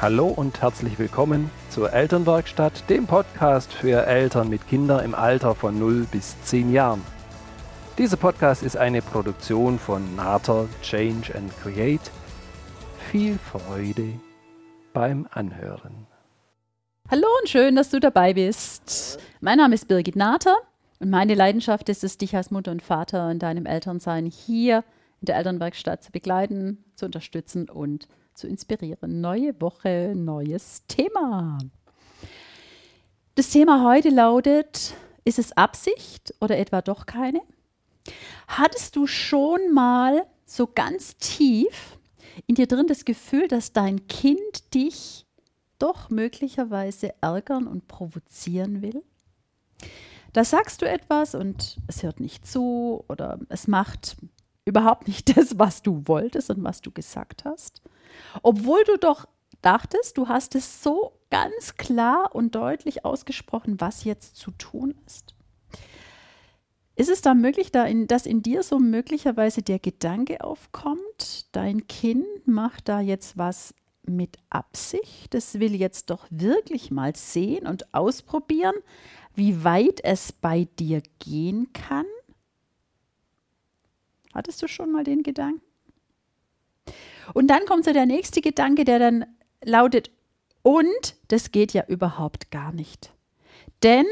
Hallo und herzlich willkommen zur Elternwerkstatt, dem Podcast für Eltern mit Kindern im Alter von 0 bis 10 Jahren. Dieser Podcast ist eine Produktion von Nater Change and Create. Viel Freude beim Anhören. Hallo und schön, dass du dabei bist. Mein Name ist Birgit Nater und meine Leidenschaft ist es, dich als Mutter und Vater in deinem Elternsein hier in der Elternwerkstatt zu begleiten, zu unterstützen und zu inspirieren. Neue Woche, neues Thema. Das Thema heute lautet, ist es Absicht oder etwa doch keine? Hattest du schon mal so ganz tief in dir drin das Gefühl, dass dein Kind dich doch möglicherweise ärgern und provozieren will? Da sagst du etwas und es hört nicht zu oder es macht überhaupt nicht das, was du wolltest und was du gesagt hast. Obwohl du doch dachtest, du hast es so ganz klar und deutlich ausgesprochen, was jetzt zu tun ist. Ist es da möglich, dass in dir so möglicherweise der Gedanke aufkommt, dein Kind macht da jetzt was mit Absicht, das will jetzt doch wirklich mal sehen und ausprobieren, wie weit es bei dir gehen kann? Hattest du schon mal den Gedanken? Und dann kommt so der nächste Gedanke, der dann lautet, und das geht ja überhaupt gar nicht. Denn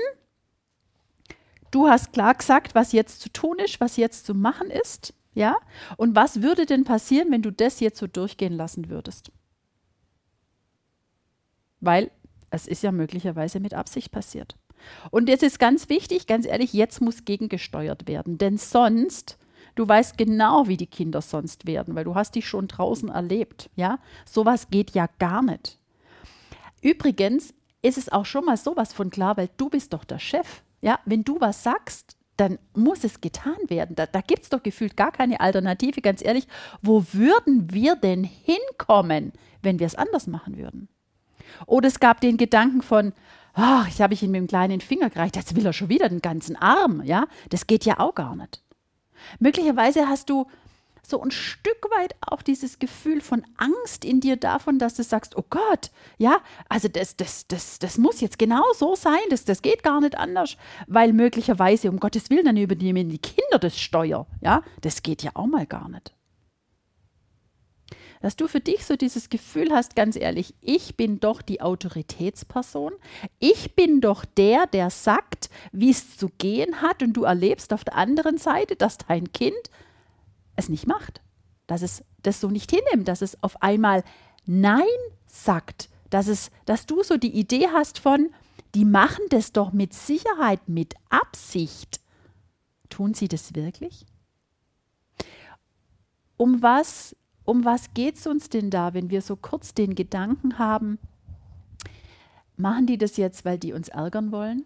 du hast klar gesagt, was jetzt zu tun ist, was jetzt zu machen ist, ja? Und was würde denn passieren, wenn du das jetzt so durchgehen lassen würdest? Weil es ist ja möglicherweise mit Absicht passiert. Und jetzt ist ganz wichtig, ganz ehrlich, jetzt muss gegengesteuert werden, denn sonst Du weißt genau, wie die Kinder sonst werden, weil du hast dich schon draußen erlebt. Ja, sowas geht ja gar nicht. Übrigens ist es auch schon mal sowas von klar, weil du bist doch der Chef. Ja, wenn du was sagst, dann muss es getan werden. Da, da gibt es doch gefühlt gar keine Alternative. Ganz ehrlich, wo würden wir denn hinkommen, wenn wir es anders machen würden? Oder es gab den Gedanken von, ach, ich habe ich ihm mit dem kleinen Finger gereicht, jetzt will er schon wieder den ganzen Arm. Ja, das geht ja auch gar nicht. Möglicherweise hast du so ein Stück weit auch dieses Gefühl von Angst in dir davon, dass du sagst, oh Gott, ja, also das, das, das, das muss jetzt genau so sein, das, das geht gar nicht anders, weil möglicherweise, um Gottes Willen, dann übernehmen die Kinder das Steuer, ja, das geht ja auch mal gar nicht. Dass du für dich so dieses Gefühl hast, ganz ehrlich, ich bin doch die Autoritätsperson, ich bin doch der, der sagt, wie es zu gehen hat und du erlebst auf der anderen Seite, dass dein Kind es nicht macht, dass es das so nicht hinnimmt, dass es auf einmal Nein sagt, dass, es, dass du so die Idee hast von, die machen das doch mit Sicherheit, mit Absicht. Tun sie das wirklich? Um was um was geht es uns denn da, wenn wir so kurz den Gedanken haben, machen die das jetzt, weil die uns ärgern wollen?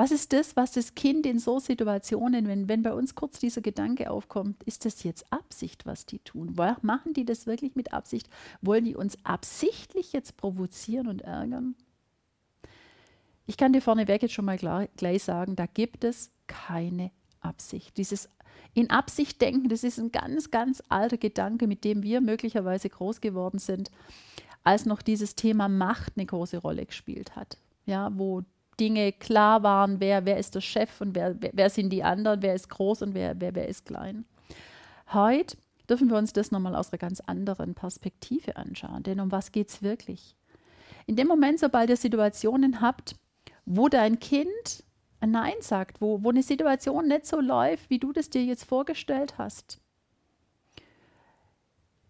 Was ist das, was das Kind in so Situationen, wenn, wenn bei uns kurz dieser Gedanke aufkommt, ist das jetzt Absicht, was die tun? Machen die das wirklich mit Absicht? Wollen die uns absichtlich jetzt provozieren und ärgern? Ich kann dir vorneweg jetzt schon mal klar, gleich sagen, da gibt es keine Absicht. Dieses in Absicht denken, das ist ein ganz, ganz alter Gedanke, mit dem wir möglicherweise groß geworden sind, als noch dieses Thema Macht eine große Rolle gespielt hat. Ja, wo Dinge klar waren, wer, wer ist der Chef und wer, wer, sind die anderen, wer ist groß und wer, wer, wer ist klein. Heute dürfen wir uns das nochmal aus einer ganz anderen Perspektive anschauen. Denn um was geht es wirklich? In dem Moment, sobald ihr Situationen habt, wo dein Kind ein Nein sagt, wo, wo eine Situation nicht so läuft, wie du das dir jetzt vorgestellt hast,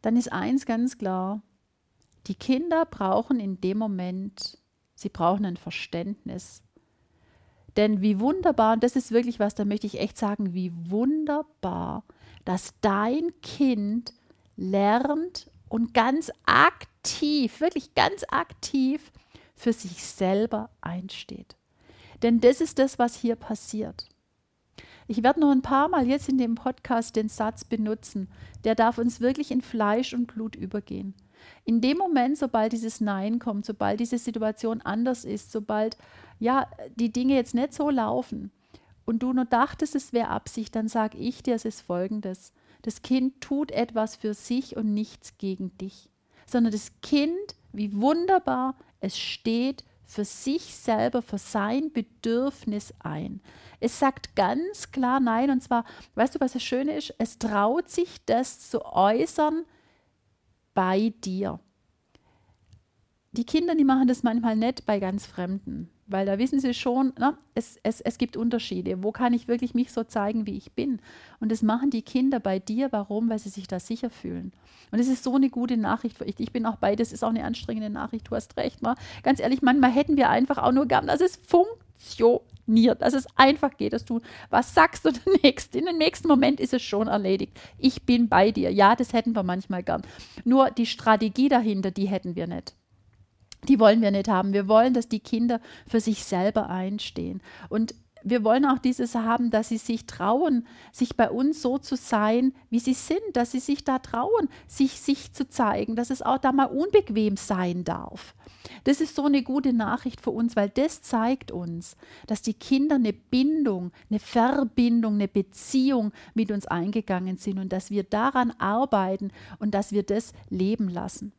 dann ist eins ganz klar, die Kinder brauchen in dem Moment, sie brauchen ein Verständnis. Denn wie wunderbar, und das ist wirklich was, da möchte ich echt sagen, wie wunderbar, dass dein Kind lernt und ganz aktiv, wirklich ganz aktiv für sich selber einsteht. Denn das ist das, was hier passiert. Ich werde nur ein paar Mal jetzt in dem Podcast den Satz benutzen, der darf uns wirklich in Fleisch und Blut übergehen. In dem Moment, sobald dieses Nein kommt, sobald diese Situation anders ist, sobald ja die Dinge jetzt nicht so laufen und du nur dachtest, es wäre Absicht, dann sage ich dir, es ist folgendes. Das Kind tut etwas für sich und nichts gegen dich. sondern das Kind, wie wunderbar, es steht für sich selber, für sein Bedürfnis ein. Es sagt ganz klar Nein und zwar, weißt du, was das Schöne ist? Es traut sich das zu äußern bei dir. Die Kinder, die machen das manchmal nicht bei ganz Fremden weil da wissen sie schon, na, es, es, es gibt Unterschiede. Wo kann ich wirklich mich so zeigen, wie ich bin? Und das machen die Kinder bei dir. Warum? Weil sie sich da sicher fühlen. Und es ist so eine gute Nachricht für dich. Ich bin auch bei, das ist auch eine anstrengende Nachricht. Du hast recht. Mal. Ganz ehrlich, manchmal hätten wir einfach auch nur gern, dass es funktioniert, dass es einfach geht, dass du was sagst und in dem nächsten Moment ist es schon erledigt. Ich bin bei dir. Ja, das hätten wir manchmal gern. Nur die Strategie dahinter, die hätten wir nicht die wollen wir nicht haben. Wir wollen, dass die Kinder für sich selber einstehen. Und wir wollen auch dieses haben, dass sie sich trauen, sich bei uns so zu sein, wie sie sind, dass sie sich da trauen, sich sich zu zeigen, dass es auch da mal unbequem sein darf. Das ist so eine gute Nachricht für uns, weil das zeigt uns, dass die Kinder eine Bindung, eine Verbindung, eine Beziehung mit uns eingegangen sind und dass wir daran arbeiten und dass wir das leben lassen.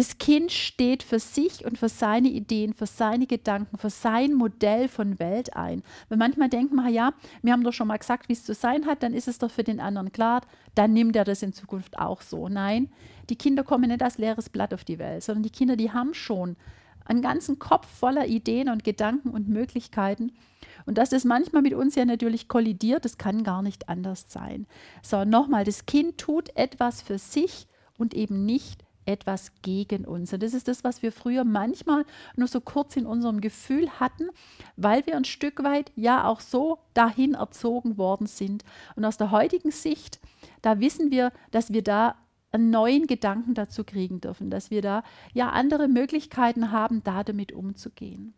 Das Kind steht für sich und für seine Ideen, für seine Gedanken, für sein Modell von Welt ein. Weil manchmal denkt man, ja, wir haben doch schon mal gesagt, wie es zu sein hat, dann ist es doch für den anderen klar, dann nimmt er das in Zukunft auch so. Nein, die Kinder kommen nicht als leeres Blatt auf die Welt, sondern die Kinder, die haben schon einen ganzen Kopf voller Ideen und Gedanken und Möglichkeiten. Und dass das manchmal mit uns ja natürlich kollidiert, das kann gar nicht anders sein. So, nochmal, das Kind tut etwas für sich und eben nicht etwas gegen uns. Und das ist das, was wir früher manchmal nur so kurz in unserem Gefühl hatten, weil wir ein Stück weit ja auch so dahin erzogen worden sind. Und aus der heutigen Sicht, da wissen wir, dass wir da einen neuen Gedanken dazu kriegen dürfen, dass wir da ja andere Möglichkeiten haben, da damit umzugehen.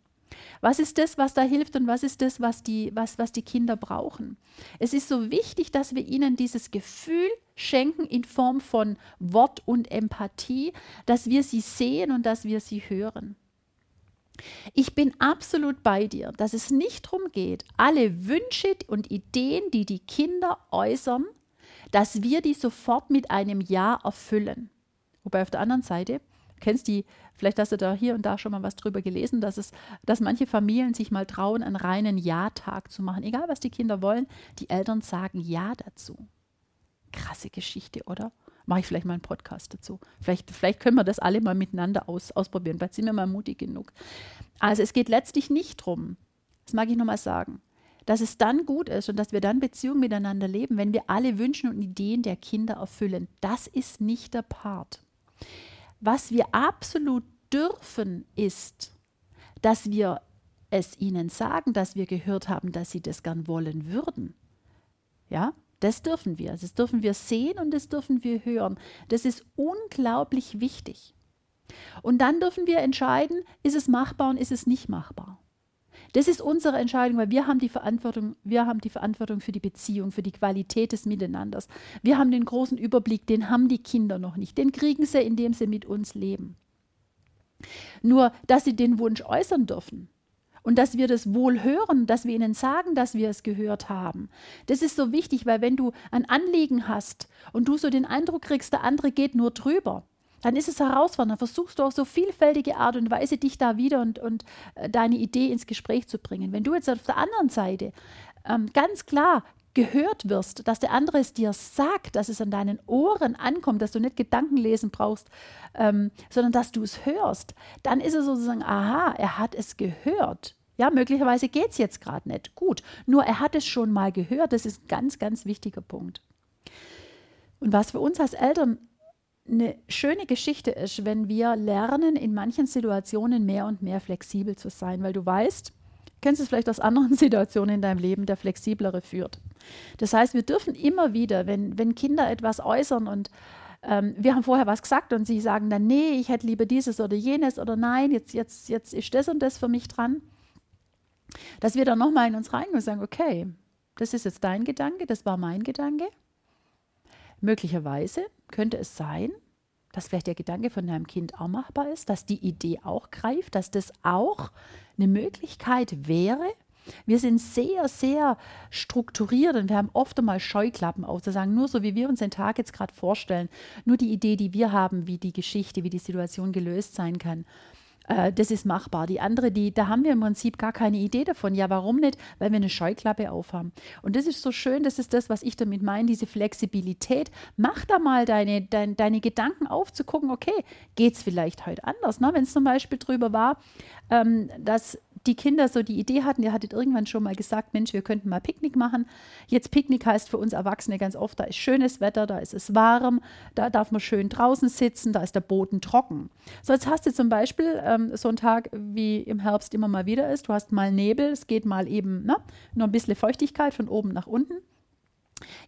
Was ist das, was da hilft und was ist das, was die, was, was die Kinder brauchen? Es ist so wichtig, dass wir ihnen dieses Gefühl schenken in Form von Wort und Empathie, dass wir sie sehen und dass wir sie hören. Ich bin absolut bei dir, dass es nicht darum geht, alle Wünsche und Ideen, die die Kinder äußern, dass wir die sofort mit einem Ja erfüllen. Wobei auf der anderen Seite, kennst die, vielleicht hast du da hier und da schon mal was drüber gelesen, dass es, dass manche Familien sich mal trauen, einen reinen Ja-Tag zu machen. Egal was die Kinder wollen, die Eltern sagen Ja dazu. Krasse Geschichte, oder? Mache ich vielleicht mal einen Podcast dazu. Vielleicht, vielleicht können wir das alle mal miteinander aus, ausprobieren. Vielleicht sind wir mal mutig genug. Also es geht letztlich nicht darum, das mag ich nochmal sagen, dass es dann gut ist und dass wir dann Beziehungen miteinander leben, wenn wir alle Wünsche und Ideen der Kinder erfüllen. Das ist nicht der Part. Was wir absolut dürfen, ist, dass wir es ihnen sagen, dass wir gehört haben, dass sie das gern wollen würden. Ja, das dürfen wir. Das dürfen wir sehen und das dürfen wir hören. Das ist unglaublich wichtig. Und dann dürfen wir entscheiden, ist es machbar und ist es nicht machbar. Das ist unsere Entscheidung, weil wir haben die Verantwortung, wir haben die Verantwortung für die Beziehung, für die Qualität des Miteinanders. Wir haben den großen Überblick, den haben die Kinder noch nicht. Den kriegen sie, indem sie mit uns leben. Nur, dass sie den Wunsch äußern dürfen, und dass wir das wohl hören, dass wir ihnen sagen, dass wir es gehört haben. Das ist so wichtig, weil wenn du ein Anliegen hast und du so den Eindruck kriegst, der andere geht nur drüber, dann ist es herausfordernd. Dann versuchst du auf so vielfältige Art und Weise, dich da wieder und, und äh, deine Idee ins Gespräch zu bringen. Wenn du jetzt auf der anderen Seite ähm, ganz klar gehört wirst, dass der andere es dir sagt, dass es an deinen Ohren ankommt, dass du nicht Gedanken lesen brauchst, ähm, sondern dass du es hörst, dann ist es sozusagen, aha, er hat es gehört. Ja, möglicherweise geht es jetzt gerade nicht. Gut, nur er hat es schon mal gehört. Das ist ein ganz, ganz wichtiger Punkt. Und was für uns als Eltern eine schöne Geschichte ist, wenn wir lernen, in manchen Situationen mehr und mehr flexibel zu sein, weil du weißt, kennst es vielleicht aus anderen Situationen in deinem Leben, der flexiblere führt. Das heißt, wir dürfen immer wieder, wenn, wenn Kinder etwas äußern und ähm, wir haben vorher was gesagt und sie sagen dann, nee, ich hätte lieber dieses oder jenes oder nein, jetzt, jetzt, jetzt ist das und das für mich dran, dass wir dann nochmal in uns reingehen und sagen, okay, das ist jetzt dein Gedanke, das war mein Gedanke. Möglicherweise könnte es sein, dass vielleicht der Gedanke von deinem Kind auch machbar ist, dass die Idee auch greift, dass das auch eine Möglichkeit wäre, Wir sind sehr, sehr strukturiert und wir haben oft einmal Scheuklappen auf, zu sagen, nur so wie wir uns den Tag jetzt gerade vorstellen, nur die Idee, die wir haben, wie die Geschichte, wie die Situation gelöst sein kann äh, das ist machbar. Die andere, die, da haben wir im Prinzip gar keine Idee davon. Ja, warum nicht? Weil wir eine Scheuklappe aufhaben. Und das ist so schön, das ist das, was ich damit meine, diese Flexibilität. Mach da mal deine, dein, deine Gedanken auf, zu gucken, okay, geht es vielleicht heute anders? Ne? Wenn es zum Beispiel drüber war, ähm, dass die Kinder so die Idee hatten, ihr hattet irgendwann schon mal gesagt, Mensch, wir könnten mal Picknick machen. Jetzt Picknick heißt für uns Erwachsene ganz oft, da ist schönes Wetter, da ist es warm, da darf man schön draußen sitzen, da ist der Boden trocken. So, jetzt hast du zum Beispiel ähm, so einen Tag, wie im Herbst immer mal wieder ist, du hast mal Nebel, es geht mal eben ne, nur ein bisschen Feuchtigkeit von oben nach unten.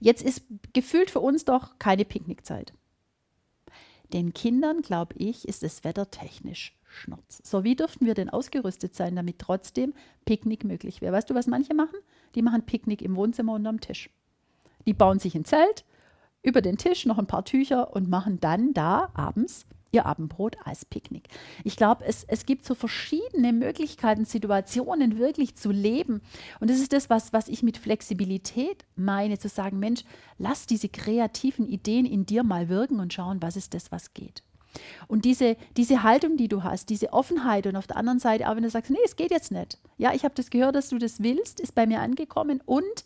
Jetzt ist gefühlt für uns doch keine Picknickzeit. Den Kindern, glaube ich, ist das Wetter technisch Schnurz. So, wie dürften wir denn ausgerüstet sein, damit trotzdem Picknick möglich wäre? Weißt du, was manche machen? Die machen Picknick im Wohnzimmer unterm Tisch. Die bauen sich ein Zelt, über den Tisch noch ein paar Tücher und machen dann da abends ihr Abendbrot als Picknick. Ich glaube, es, es gibt so verschiedene Möglichkeiten, Situationen wirklich zu leben. Und das ist das, was, was ich mit Flexibilität meine, zu sagen, Mensch, lass diese kreativen Ideen in dir mal wirken und schauen, was ist das, was geht. Und diese, diese Haltung, die du hast, diese Offenheit und auf der anderen Seite auch, wenn du sagst, nee, es geht jetzt nicht. Ja, ich habe das gehört, dass du das willst, ist bei mir angekommen und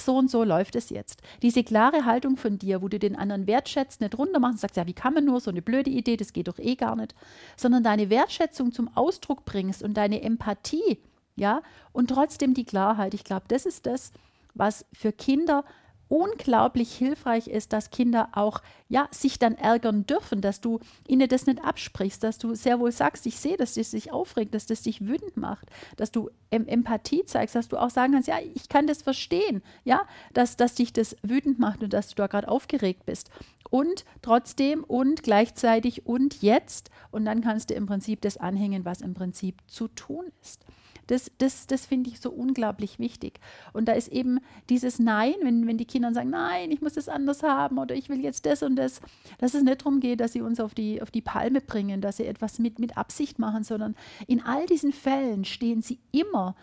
so und so läuft es jetzt. Diese klare Haltung von dir, wo du den anderen wertschätzt, nicht runter machst und sagst, ja, wie kann man nur so eine blöde Idee, das geht doch eh gar nicht, sondern deine Wertschätzung zum Ausdruck bringst und deine Empathie, ja, und trotzdem die Klarheit. Ich glaube, das ist das, was für Kinder unglaublich hilfreich ist, dass Kinder auch ja, sich dann ärgern dürfen, dass du ihnen das nicht absprichst, dass du sehr wohl sagst, ich sehe, dass das sich aufregt, dass das dich wütend macht, dass du em Empathie zeigst, dass du auch sagen kannst, ja, ich kann das verstehen, ja, dass, dass dich das wütend macht und dass du da gerade aufgeregt bist. Und trotzdem und gleichzeitig und jetzt und dann kannst du im Prinzip das anhängen, was im Prinzip zu tun ist. Das, das, das finde ich so unglaublich wichtig. Und da ist eben dieses Nein, wenn, wenn die Kinder sagen, nein, ich muss das anders haben oder ich will jetzt das und das, dass es nicht darum geht, dass sie uns auf die, auf die Palme bringen, dass sie etwas mit, mit Absicht machen, sondern in all diesen Fällen stehen sie immer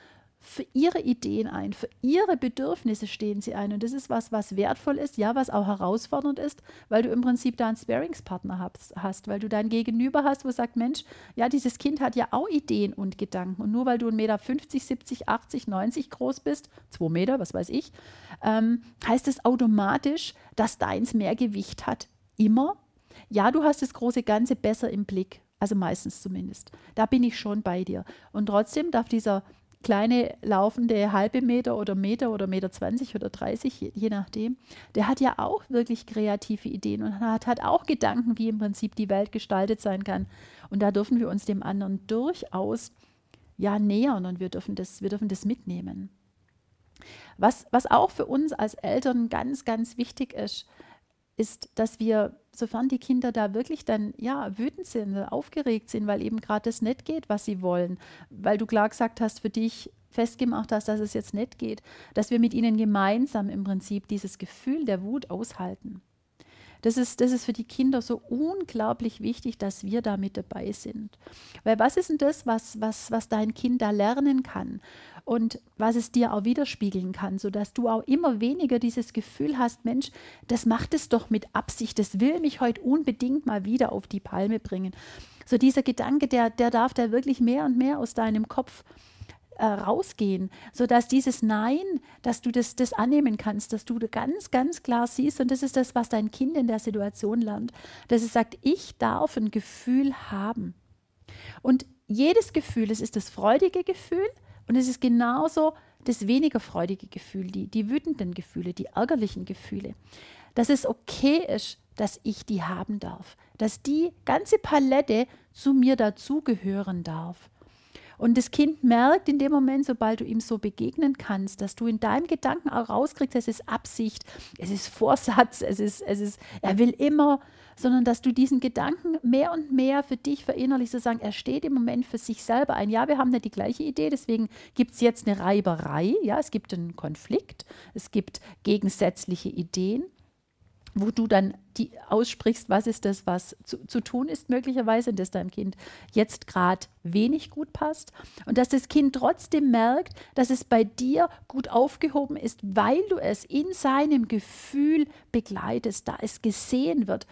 für ihre Ideen ein, für ihre Bedürfnisse stehen sie ein. Und das ist was, was wertvoll ist, ja, was auch herausfordernd ist, weil du im Prinzip da einen Sparingspartner hast, weil du dein Gegenüber hast, wo sagt, Mensch, ja, dieses Kind hat ja auch Ideen und Gedanken. Und nur weil du 1,50 Meter, 70, 80, 90 groß bist, 2 Meter, was weiß ich, ähm, heißt es automatisch, dass deins mehr Gewicht hat. Immer. Ja, du hast das große Ganze besser im Blick. Also meistens zumindest. Da bin ich schon bei dir. Und trotzdem darf dieser kleine laufende halbe Meter oder Meter oder Meter 20 oder 30, je, nachdem, der hat ja auch wirklich kreative Ideen und hat, hat auch Gedanken, wie im Prinzip die Welt gestaltet sein kann. Und da dürfen wir uns dem anderen durchaus ja nähern und wir dürfen das, wir dürfen das mitnehmen. Was, was auch für uns als Eltern ganz, ganz wichtig ist, ist, dass wir, sofern die Kinder da wirklich dann ja wütend sind, aufgeregt sind, weil eben gerade das nicht geht, was sie wollen, weil du klar gesagt hast, für dich festgemacht hast, dass es jetzt nicht geht, dass wir mit ihnen gemeinsam im Prinzip dieses Gefühl der Wut aushalten. Das ist, das ist für die Kinder so unglaublich wichtig, dass wir da mit dabei sind. Weil was ist denn das, was, was, was dein Kind da lernen kann und was es dir auch widerspiegeln kann, sodass du auch immer weniger dieses Gefühl hast, Mensch, das macht es doch mit Absicht, das will mich heute unbedingt mal wieder auf die Palme bringen. So dieser Gedanke, der, der darf da wirklich mehr und mehr aus deinem Kopf äh, rausgehen, sodass dieses Nein, dass du das, das annehmen kannst, dass du ganz, ganz klar siehst, und das ist das, was dein Kind in der Situation lernt, dass es sagt, ich darf ein Gefühl haben. Und jedes Gefühl, es ist das freudige Gefühl und es ist genauso das weniger freudige Gefühl, die, die wütenden Gefühle, die ärgerlichen Gefühle. Dass es okay ist, dass ich die haben darf, dass die ganze Palette zu mir dazugehören darf. Und das Kind merkt in dem Moment, sobald du ihm so begegnen kannst, dass du in deinem Gedanken auch rauskriegst, es ist Absicht, es ist Vorsatz, es ist, es ist, er will immer, sondern dass du diesen Gedanken mehr und mehr für dich verinnerlichst, zu sagen, er steht im Moment für sich selber ein. Ja, wir haben nicht die gleiche Idee, deswegen gibt es jetzt eine Reiberei, ja, es gibt einen Konflikt, es gibt gegensätzliche Ideen. Wo du dann die aussprichst, was ist das, was zu, zu tun ist möglicherweise, dass deinem Kind jetzt gerade wenig gut passt und dass das Kind trotzdem merkt, dass es bei dir gut aufgehoben ist, weil du es in seinem Gefühl begleitest, da es gesehen wird.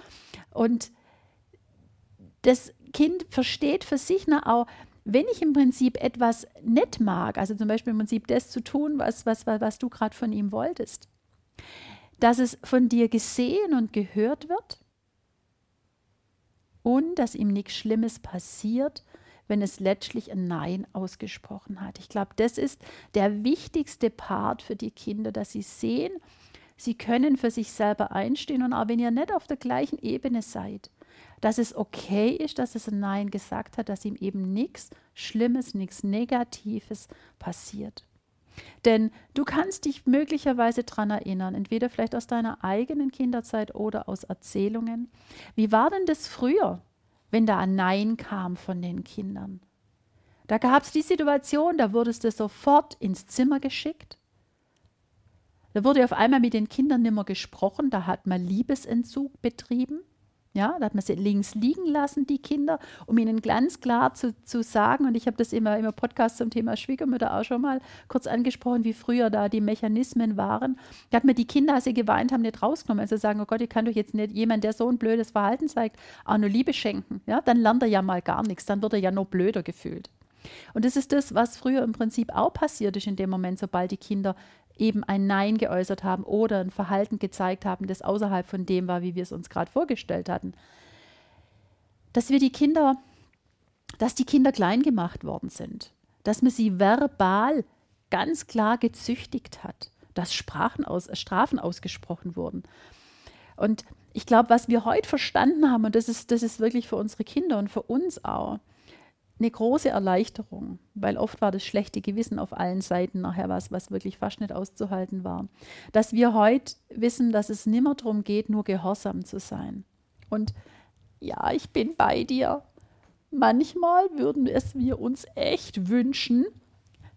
Und das Kind versteht für sich na, auch, wenn ich im Prinzip etwas nicht mag, also zum Beispiel im Prinzip das zu tun, was, was, was du gerade von ihm wolltest, dass es von dir gesehen und gehört wird und dass ihm nichts Schlimmes passiert, wenn es letztlich ein Nein ausgesprochen hat. Ich glaube, das ist der wichtigste Part für die Kinder, dass sie sehen, sie können für sich selber einstehen und auch wenn ihr nicht auf der gleichen Ebene seid, dass es okay ist, dass es ein Nein gesagt hat, dass ihm eben nichts Schlimmes, nichts Negatives passiert. Denn du kannst dich möglicherweise daran erinnern, entweder vielleicht aus deiner eigenen Kinderzeit oder aus Erzählungen. Wie war denn das früher, wenn da ein Nein kam von den Kindern? Da gab es die Situation, da wurdest du sofort ins Zimmer geschickt. Da wurde auf einmal mit den Kindern nimmer gesprochen, da hat man Liebesentzug betrieben. Ja, da hat man sie links liegen lassen, die Kinder, um ihnen ganz klar zu, zu sagen, und ich habe das immer im Podcast zum Thema Schwiegermütter auch schon mal kurz angesprochen, wie früher da die Mechanismen waren. Da hat man die Kinder, als sie geweint haben, nicht rausgenommen. Also sagen, oh Gott, ich kann doch jetzt nicht jemand, der so ein blödes Verhalten zeigt, auch nur Liebe schenken. Ja, dann lernt er ja mal gar nichts, dann wird er ja noch blöder gefühlt. Und das ist das, was früher im Prinzip auch passiert ist in dem Moment, sobald die Kinder eben ein Nein geäußert haben oder ein Verhalten gezeigt haben, das außerhalb von dem war, wie wir es uns gerade vorgestellt hatten. Dass wir die Kinder, dass die Kinder klein gemacht worden sind, dass man sie verbal ganz klar gezüchtigt hat, dass Sprachen aus, Strafen ausgesprochen wurden. Und ich glaube, was wir heute verstanden haben, und das ist, das ist wirklich für unsere Kinder und für uns auch, eine große Erleichterung, weil oft war das schlechte Gewissen auf allen Seiten nachher was, was wirklich fast nicht auszuhalten war. Dass wir heute wissen, dass es nimmer darum geht, nur gehorsam zu sein. Und ja, ich bin bei dir. Manchmal würden es wir uns echt wünschen,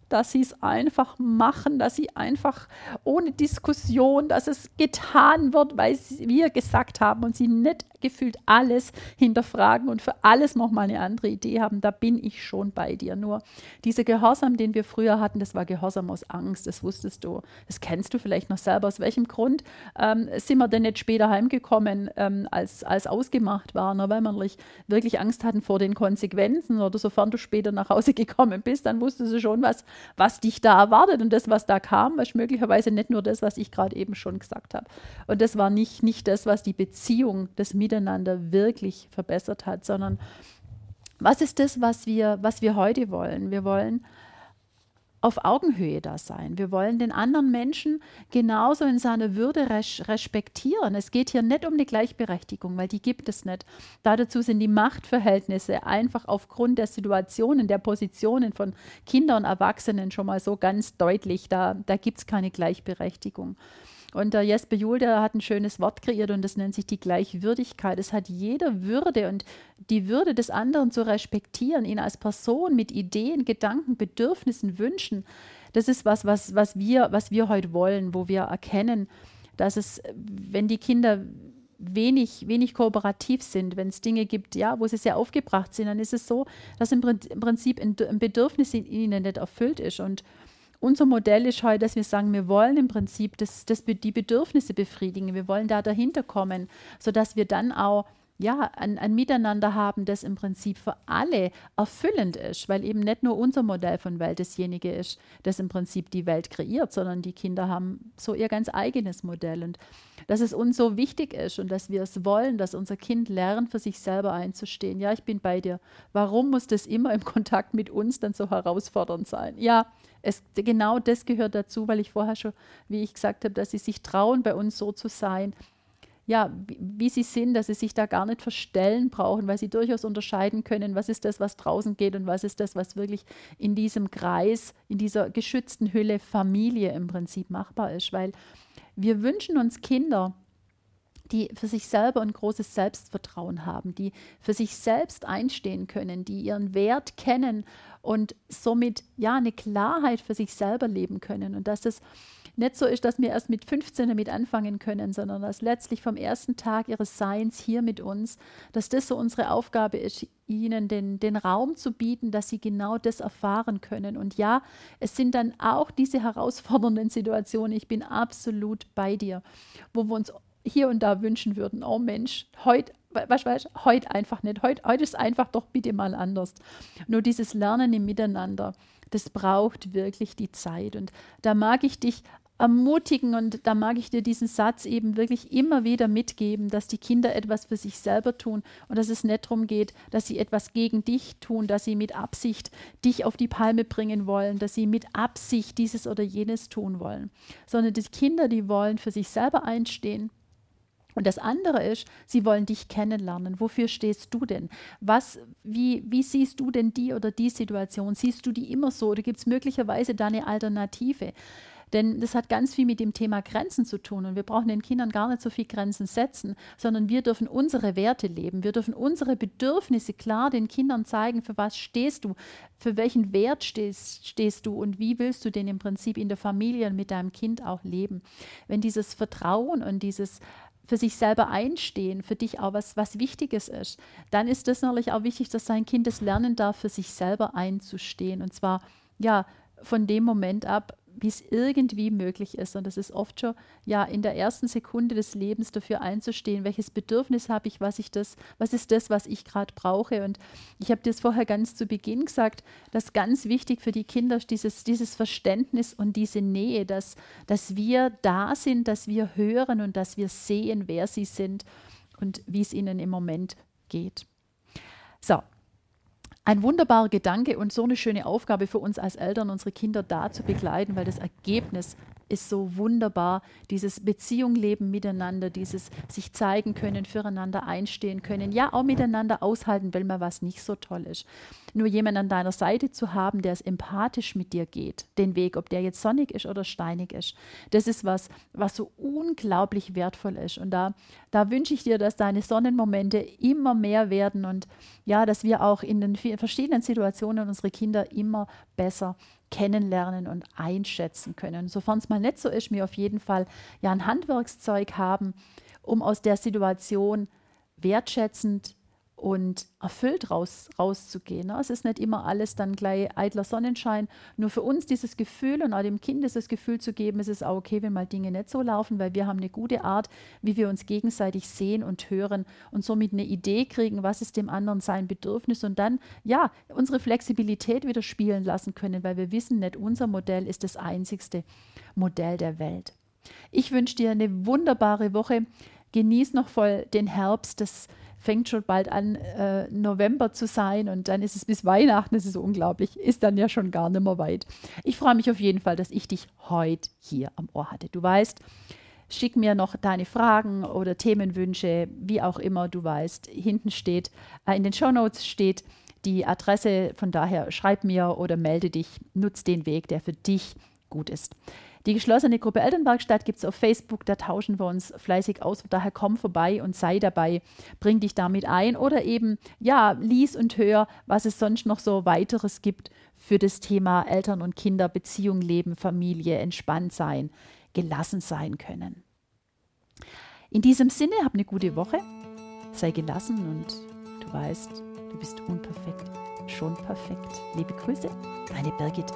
dass sie es einfach machen, dass sie einfach ohne Diskussion, dass es getan wird, weil wir gesagt haben und sie nicht gefühlt alles hinterfragen und für alles nochmal eine andere Idee haben, da bin ich schon bei dir. Nur dieser Gehorsam, den wir früher hatten, das war Gehorsam aus Angst, das wusstest du. Das kennst du vielleicht noch selber. Aus welchem Grund ähm, sind wir denn nicht später heimgekommen, ähm, als, als ausgemacht war, ne? weil wir wirklich Angst hatten vor den Konsequenzen oder sofern du später nach Hause gekommen bist, dann wusstest du schon, was, was dich da erwartet und das, was da kam, war möglicherweise nicht nur das, was ich gerade eben schon gesagt habe. Und das war nicht, nicht das, was die Beziehung, das Miteinander wirklich verbessert hat, sondern was ist das, was wir, was wir heute wollen? Wir wollen auf Augenhöhe da sein. Wir wollen den anderen Menschen genauso in seiner Würde res respektieren. Es geht hier nicht um eine Gleichberechtigung, weil die gibt es nicht. Dazu sind die Machtverhältnisse einfach aufgrund der Situationen, der Positionen von Kindern und Erwachsenen schon mal so ganz deutlich. Da, da gibt es keine Gleichberechtigung. Und der Jesper Juhl, der hat ein schönes Wort kreiert und das nennt sich die Gleichwürdigkeit. Es hat jeder Würde und die Würde des anderen zu respektieren, ihn als Person mit Ideen, Gedanken, Bedürfnissen, Wünschen. Das ist was, was, was, wir, was wir heute wollen, wo wir erkennen, dass es, wenn die Kinder wenig, wenig kooperativ sind, wenn es Dinge gibt, ja, wo sie sehr aufgebracht sind, dann ist es so, dass im Prinzip ein Bedürfnis in ihnen nicht erfüllt ist. Und unser Modell ist heute, dass wir sagen, wir wollen im Prinzip das, das, die Bedürfnisse befriedigen. Wir wollen da dahinter kommen, sodass wir dann auch ja, ein, ein, Miteinander haben, das im Prinzip für alle erfüllend ist, weil eben nicht nur unser Modell von Welt dasjenige ist, das im Prinzip die Welt kreiert, sondern die Kinder haben so ihr ganz eigenes Modell und dass es uns so wichtig ist und dass wir es wollen, dass unser Kind lernt, für sich selber einzustehen. Ja, ich bin bei dir. Warum muss das immer im Kontakt mit uns dann so herausfordernd sein? Ja, es, genau das gehört dazu, weil ich vorher schon, wie ich gesagt habe, dass sie sich trauen, bei uns so zu sein, ja, wie, wie, sie sind, dass sie sich da gar nicht verstellen brauchen, weil sie durchaus unterscheiden können, was ist das, was draußen geht und was ist das, was wirklich in diesem Kreis, in dieser geschützten Hülle Familie im Prinzip machbar ist. Weil wir wünschen uns Kinder, die für sich selber ein großes Selbstvertrauen haben, die für sich selbst einstehen können, die ihren Wert kennen und somit ja eine Klarheit für sich selber leben können und dass es nicht so ist, dass wir erst mit 15 damit anfangen können, sondern dass letztlich vom ersten Tag ihres Seins hier mit uns, dass das so unsere Aufgabe ist, ihnen den, den Raum zu bieten, dass sie genau das erfahren können. Und ja, es sind dann auch diese herausfordernden Situationen, ich bin absolut bei dir, wo wir uns hier und da wünschen würden, oh Mensch, heute was weiß heute einfach nicht. Heute, heute ist einfach doch bitte mal anders. Nur dieses Lernen im Miteinander, das braucht wirklich die Zeit. Und da mag ich dich ermutigen und da mag ich dir diesen Satz eben wirklich immer wieder mitgeben, dass die Kinder etwas für sich selber tun und dass es nicht darum geht, dass sie etwas gegen dich tun, dass sie mit Absicht dich auf die Palme bringen wollen, dass sie mit Absicht dieses oder jenes tun wollen, sondern die Kinder, die wollen für sich selber einstehen und das andere ist, sie wollen dich kennenlernen. Wofür stehst du denn? Was, wie, wie siehst du denn die oder die Situation? Siehst du die immer so oder gibt es möglicherweise da eine Alternative? Denn das hat ganz viel mit dem Thema Grenzen zu tun. Und wir brauchen den Kindern gar nicht so viel Grenzen setzen, sondern wir dürfen unsere Werte leben. Wir dürfen unsere Bedürfnisse klar den Kindern zeigen, für was stehst du, für welchen Wert stehst, stehst du und wie willst du den im Prinzip in der Familie mit deinem Kind auch leben. Wenn dieses Vertrauen und dieses für sich selber einstehen, für dich auch was, was Wichtiges ist, dann ist es natürlich auch wichtig, dass sein Kind es lernen darf, für sich selber einzustehen. Und zwar, ja, von dem Moment ab, wie es irgendwie möglich ist. Und das ist oft schon ja in der ersten Sekunde des Lebens dafür einzustehen, welches Bedürfnis habe ich, was ich das, was ist das, was ich gerade brauche. Und ich habe das vorher ganz zu Beginn gesagt, dass ganz wichtig für die Kinder dieses, dieses Verständnis und diese Nähe, dass, dass wir da sind, dass wir hören und dass wir sehen, wer sie sind und wie es ihnen im Moment geht. So, ein wunderbarer Gedanke und so eine schöne Aufgabe für uns als Eltern, unsere Kinder da zu begleiten, weil das Ergebnis ist so wunderbar, dieses Beziehungleben miteinander, dieses sich zeigen können, füreinander einstehen können, ja auch miteinander aushalten, wenn mal was nicht so toll ist. Nur jemand an deiner Seite zu haben, der es empathisch mit dir geht, den Weg, ob der jetzt sonnig ist oder steinig ist, das ist was, was so unglaublich wertvoll ist. Und da, da wünsche ich dir, dass deine Sonnenmomente immer mehr werden und ja, dass wir auch in den verschiedenen Situationen unsere Kinder immer besser kennenlernen und einschätzen können. Sofern es mal nicht so ist, mir auf jeden Fall ja ein Handwerkszeug haben, um aus der Situation wertschätzend und erfüllt raus, rauszugehen. Ne? Es ist nicht immer alles dann gleich eitler Sonnenschein. Nur für uns dieses Gefühl und auch dem Kind dieses Gefühl zu geben, es ist auch okay, wenn mal Dinge nicht so laufen, weil wir haben eine gute Art, wie wir uns gegenseitig sehen und hören und somit eine Idee kriegen, was ist dem anderen sein Bedürfnis und dann, ja, unsere Flexibilität wieder spielen lassen können, weil wir wissen, nicht unser Modell ist das einzigste Modell der Welt. Ich wünsche dir eine wunderbare Woche. Genieß noch voll den Herbst. Das fängt schon bald an, äh, November zu sein und dann ist es bis Weihnachten, das ist unglaublich, ist dann ja schon gar nicht mehr weit. Ich freue mich auf jeden Fall, dass ich dich heute hier am Ohr hatte. Du weißt, schick mir noch deine Fragen oder Themenwünsche, wie auch immer du weißt. Hinten steht, äh, in den Show Notes steht die Adresse, von daher schreib mir oder melde dich, nutz den Weg, der für dich gut ist. Die geschlossene Gruppe Elternwerkstatt gibt es auf Facebook, da tauschen wir uns fleißig aus. Daher komm vorbei und sei dabei, bring dich damit ein oder eben, ja, lies und hör, was es sonst noch so weiteres gibt für das Thema Eltern und Kinder, Beziehung, Leben, Familie, entspannt sein, gelassen sein können. In diesem Sinne, hab eine gute Woche, sei gelassen und du weißt, du bist unperfekt, schon perfekt. Liebe Grüße, deine Birgit.